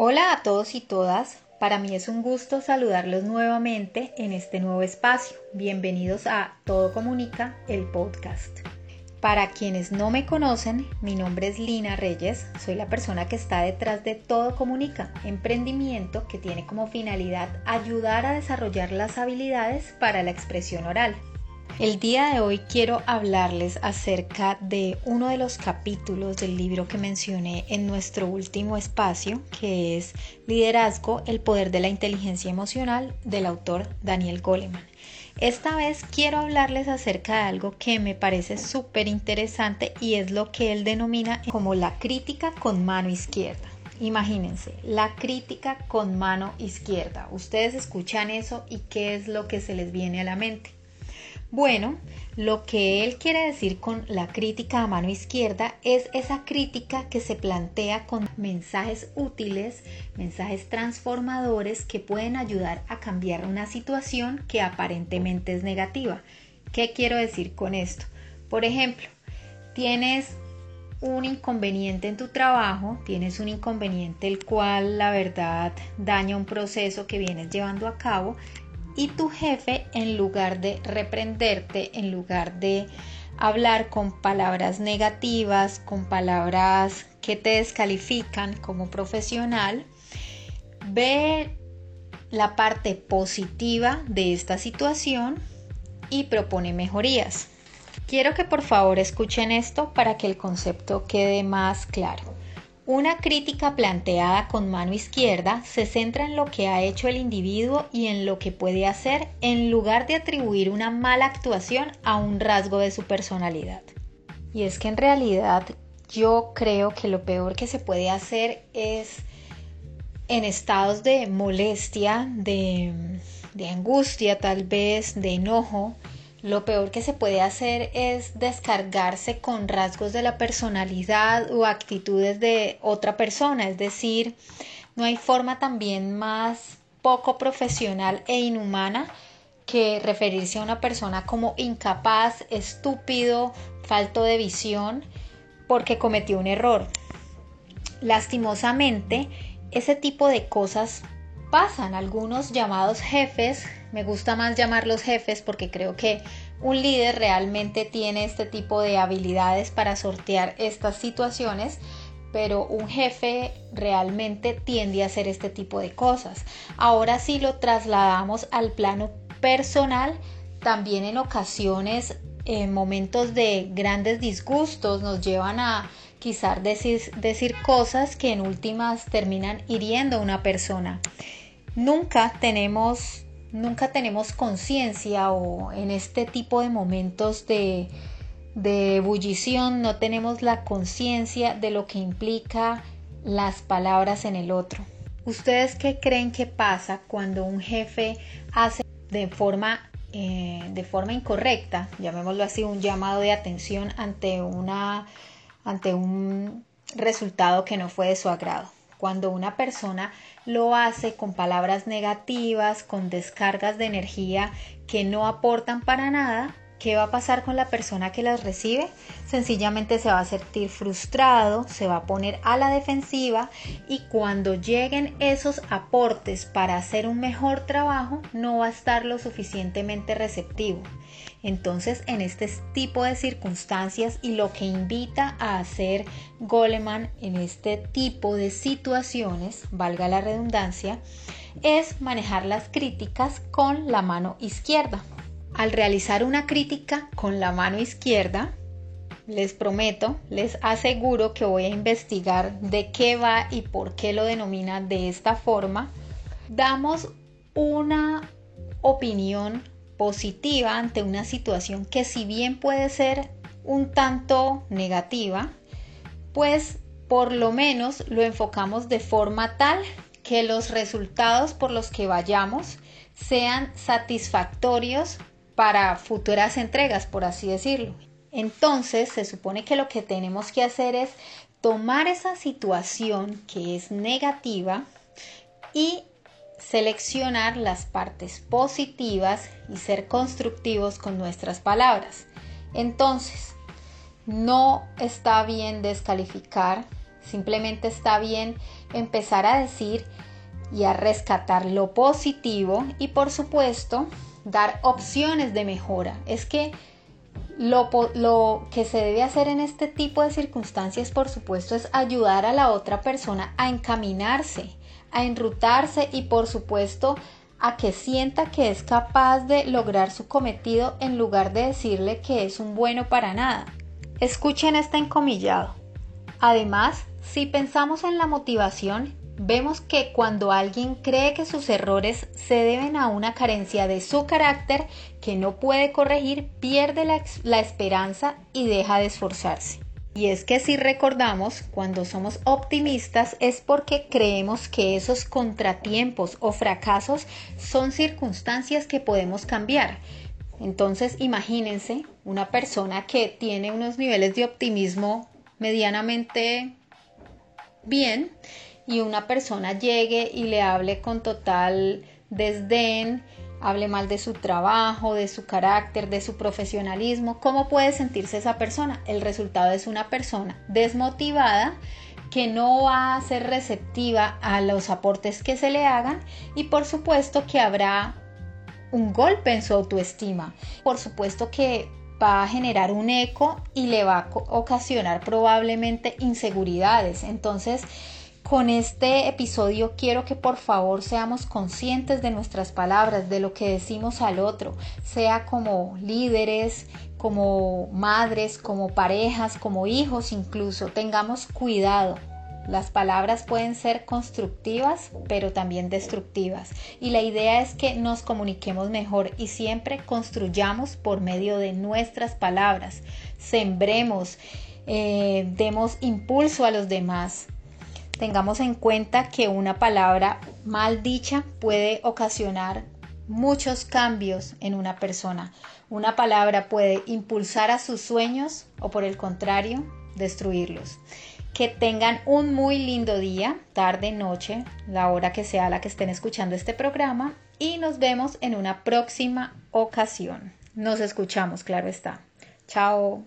Hola a todos y todas. Para mí es un gusto saludarlos nuevamente en este nuevo espacio. Bienvenidos a Todo Comunica, el podcast. Para quienes no me conocen, mi nombre es Lina Reyes, soy la persona que está detrás de Todo Comunica, emprendimiento que tiene como finalidad ayudar a desarrollar las habilidades para la expresión oral. El día de hoy quiero hablarles acerca de uno de los capítulos del libro que mencioné en nuestro último espacio, que es Liderazgo, el poder de la inteligencia emocional del autor Daniel Goleman. Esta vez quiero hablarles acerca de algo que me parece súper interesante y es lo que él denomina como la crítica con mano izquierda. Imagínense, la crítica con mano izquierda. Ustedes escuchan eso y qué es lo que se les viene a la mente. Bueno, lo que él quiere decir con la crítica a mano izquierda es esa crítica que se plantea con mensajes útiles, mensajes transformadores que pueden ayudar a cambiar una situación que aparentemente es negativa. ¿Qué quiero decir con esto? Por ejemplo, tienes un inconveniente en tu trabajo, tienes un inconveniente el cual la verdad daña un proceso que vienes llevando a cabo y tu jefe en lugar de reprenderte, en lugar de hablar con palabras negativas, con palabras que te descalifican como profesional, ve la parte positiva de esta situación y propone mejorías. Quiero que por favor escuchen esto para que el concepto quede más claro. Una crítica planteada con mano izquierda se centra en lo que ha hecho el individuo y en lo que puede hacer en lugar de atribuir una mala actuación a un rasgo de su personalidad. Y es que en realidad yo creo que lo peor que se puede hacer es en estados de molestia, de, angustia tal vez, de enojo, lo peor que se puede hacer es descargarse con rasgos de la personalidad o actitudes de otra persona, es decir, no hay forma también más poco profesional e inhumana que referirse a una persona como incapaz, estúpido, falto de visión, porque cometió un error. Lastimosamente, ese tipo de cosas pasan. Algunos llamados jefes me gusta más llamarlos jefes porque creo que un líder realmente tiene este tipo de habilidades para sortear estas situaciones, pero un jefe realmente tiende a hacer este tipo de cosas. Ahora si lo trasladamos al plano personal, también en ocasiones, en momentos de grandes disgustos, nos llevan a quizás decir, decir cosas que en últimas terminan hiriendo a una persona. Nunca tenemos nunca tenemos conciencia o en este tipo de momentos de, de ebullición no tenemos la conciencia de lo que implica las palabras en el otro. ¿Ustedes qué creen que pasa cuando un jefe hace de forma, eh, de forma incorrecta, llamémoslo así, un llamado de atención ante, una, ante un resultado que no fue de su agrado? Cuando una persona lo hace con palabras negativas, con descargas de energía que no aportan para nada, ¿qué va a pasar con la persona que las recibe? Sencillamente se va a sentir frustrado, se va a poner a la defensiva y cuando lleguen esos aportes para hacer un mejor trabajo, no va a estar lo suficientemente receptivo. Entonces, en este tipo de circunstancias y lo que invita a hacer Goleman en este tipo de situaciones, valga la redundancia, es manejar las críticas con la mano izquierda. Al realizar una crítica con la mano izquierda, les prometo, les aseguro que voy a investigar de qué va y por qué lo denomina de esta forma. Damos una opinión positiva ante una situación que si bien puede ser un tanto negativa, pues por lo menos lo enfocamos de forma tal que los resultados por los que vayamos sean satisfactorios para futuras entregas, por así decirlo. Entonces se supone que lo que tenemos que hacer es tomar esa situación que es negativa y seleccionar las partes positivas y ser constructivos con nuestras palabras. Entonces, no está bien descalificar, simplemente está bien empezar a decir y a rescatar lo positivo y por supuesto dar opciones de mejora. Es que lo, que se debe hacer en este tipo de circunstancias, por supuesto, es ayudar a la otra persona a encaminarse, a enrutarse y, por supuesto, a que sienta que es capaz de lograr su cometido en lugar de decirle que es un bueno para nada. Escuchen este encomillado. Además, si pensamos en la motivación, vemos que cuando alguien cree que sus errores se deben a una carencia de su carácter que no puede corregir, pierde la, esperanza y deja de esforzarse. Y es que si recordamos, cuando somos optimistas es porque creemos que esos contratiempos o fracasos son circunstancias que podemos cambiar. Entonces imagínense una persona que tiene unos niveles de optimismo medianamente bien y una persona llegue y le hable con total desdén, hable mal de su trabajo, de su carácter, de su profesionalismo, ¿cómo puede sentirse esa persona? El resultado es una persona desmotivada que no va a ser receptiva a los aportes que se le hagan y por supuesto que habrá un golpe en su autoestima. Por supuesto que va a generar un eco y le va a ocasionar probablemente inseguridades. Entonces, con este episodio quiero que por favor seamos conscientes de nuestras palabras, de lo que decimos al otro, sea como líderes, como madres, como parejas, como hijos incluso. Tengamos cuidado. Las palabras pueden ser constructivas, pero también destructivas. Y la idea es que nos comuniquemos mejor y siempre construyamos por medio de nuestras palabras. Sembremos, eh, demos impulso a los demás Tengamos en cuenta que una palabra mal dicha puede ocasionar muchos cambios en una persona. Una palabra puede impulsar a sus sueños o por el contrario, destruirlos. Que tengan un muy lindo día, tarde, noche, la hora que sea la que estén escuchando este programa y nos vemos en una próxima ocasión. Nos escuchamos, claro está. Chao.